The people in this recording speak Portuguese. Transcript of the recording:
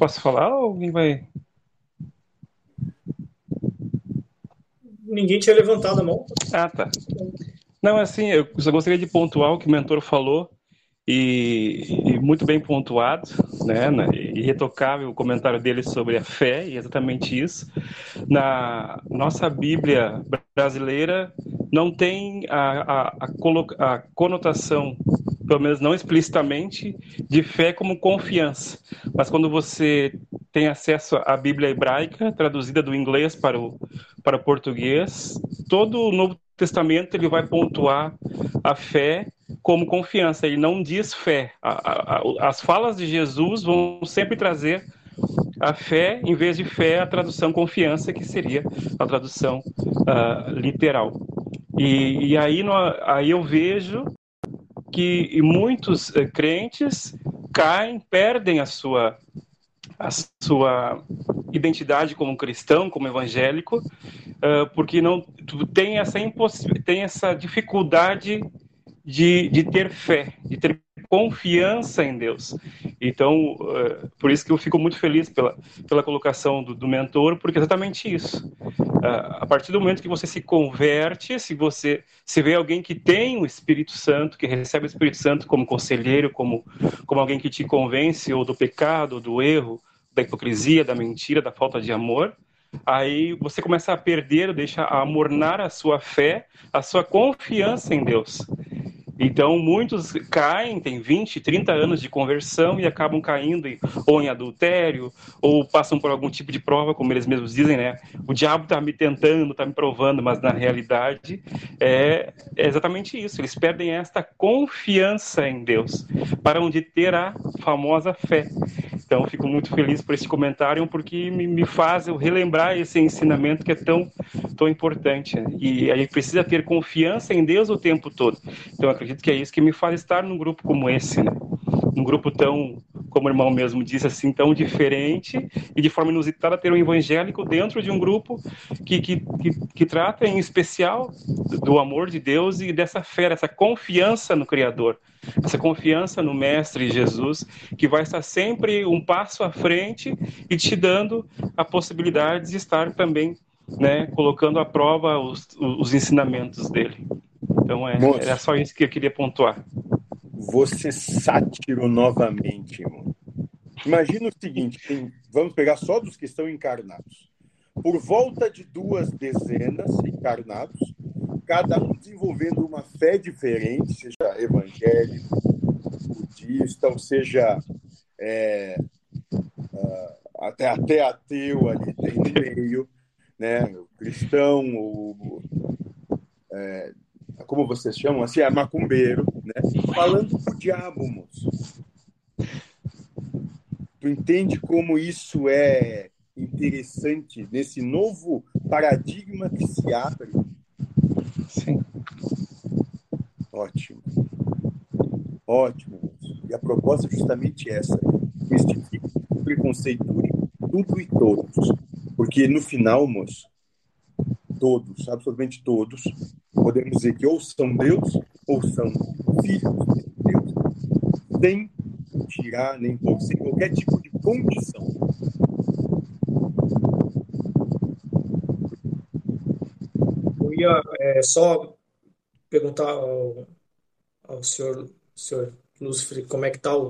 Posso falar ou alguém vai. Ninguém tinha levantado a mão. Ah, tá. Não, assim, eu só gostaria de pontuar o que o mentor falou e, e, muito bem pontuado, né, né, irretocável o comentário dele sobre a fé, e exatamente isso. Na nossa Bíblia brasileira não tem a, a, a, a conotação, pelo menos não explicitamente, de fé como confiança. Mas quando você tem acesso à Bíblia hebraica, traduzida do inglês para o, para o português, todo o Novo Testamento ele vai pontuar a fé como confiança, ele não diz fé. A, a, as falas de Jesus vão sempre trazer a fé, em vez de fé, a tradução confiança, que seria a tradução uh, literal. E, e aí, no, aí eu vejo que muitos uh, crentes caem, perdem a sua, a sua identidade como cristão, como evangélico, uh, porque não tem essa, tem essa dificuldade de, de ter fé, de ter confiança em Deus. Então, uh, por isso que eu fico muito feliz pela, pela colocação do, do mentor, porque é exatamente isso. Uh, a partir do momento que você se converte, se você se vê alguém que tem o Espírito Santo, que recebe o Espírito Santo como conselheiro, como, como alguém que te convence ou do pecado, ou do erro, da hipocrisia, da mentira, da falta de amor, aí você começa a perder, deixa a amornar a sua fé, a sua confiança em Deus. Então, muitos caem, têm 20, 30 anos de conversão e acabam caindo em, ou em adultério, ou passam por algum tipo de prova, como eles mesmos dizem, né? O diabo está me tentando, está me provando, mas na realidade é, é, exatamente isso. Eles perdem esta confiança em Deus, para onde ter a famosa fé. Então, fico muito feliz por esse comentário, porque me, me faz eu relembrar esse ensinamento que é tão, tão importante. E a gente precisa ter confiança em Deus o tempo todo. Então, acredito que é isso que me faz estar num grupo como esse, né? Um grupo tão, como o irmão mesmo disse, assim, tão diferente e de forma inusitada ter um evangélico dentro de um grupo que, que, que, que trata em especial do amor de Deus e dessa fé, essa confiança no Criador, essa confiança no Mestre Jesus, que vai estar sempre um passo à frente e te dando a possibilidade de estar também né, colocando à prova os, os ensinamentos dele. Então é, Moço, era só isso que eu queria pontuar. Você sátiro novamente, irmão. Imagina o seguinte: tem, vamos pegar só dos que estão encarnados. Por volta de duas dezenas encarnados, cada um desenvolvendo uma fé diferente, seja evangélico, budista, ou seja é, uh, até, até ateu ali tem no meio, né? o cristão, o, é, como vocês chamam, assim, é macumbeiro, né? Falando pro diabo, moço. Tu entende como isso é interessante nesse novo paradigma que se abre? Sim. Ótimo. Ótimo. E a proposta é justamente essa. Mistifique, preconceitue tudo e todos. Porque no final, moço, todos, absolutamente todos, podemos dizer que ou são Deus ou são filhos de Deus, sem tirar nem pôr, sem qualquer tipo de condição. Eu ia é, só perguntar ao, ao senhor, senhor Lúcifer como é que está o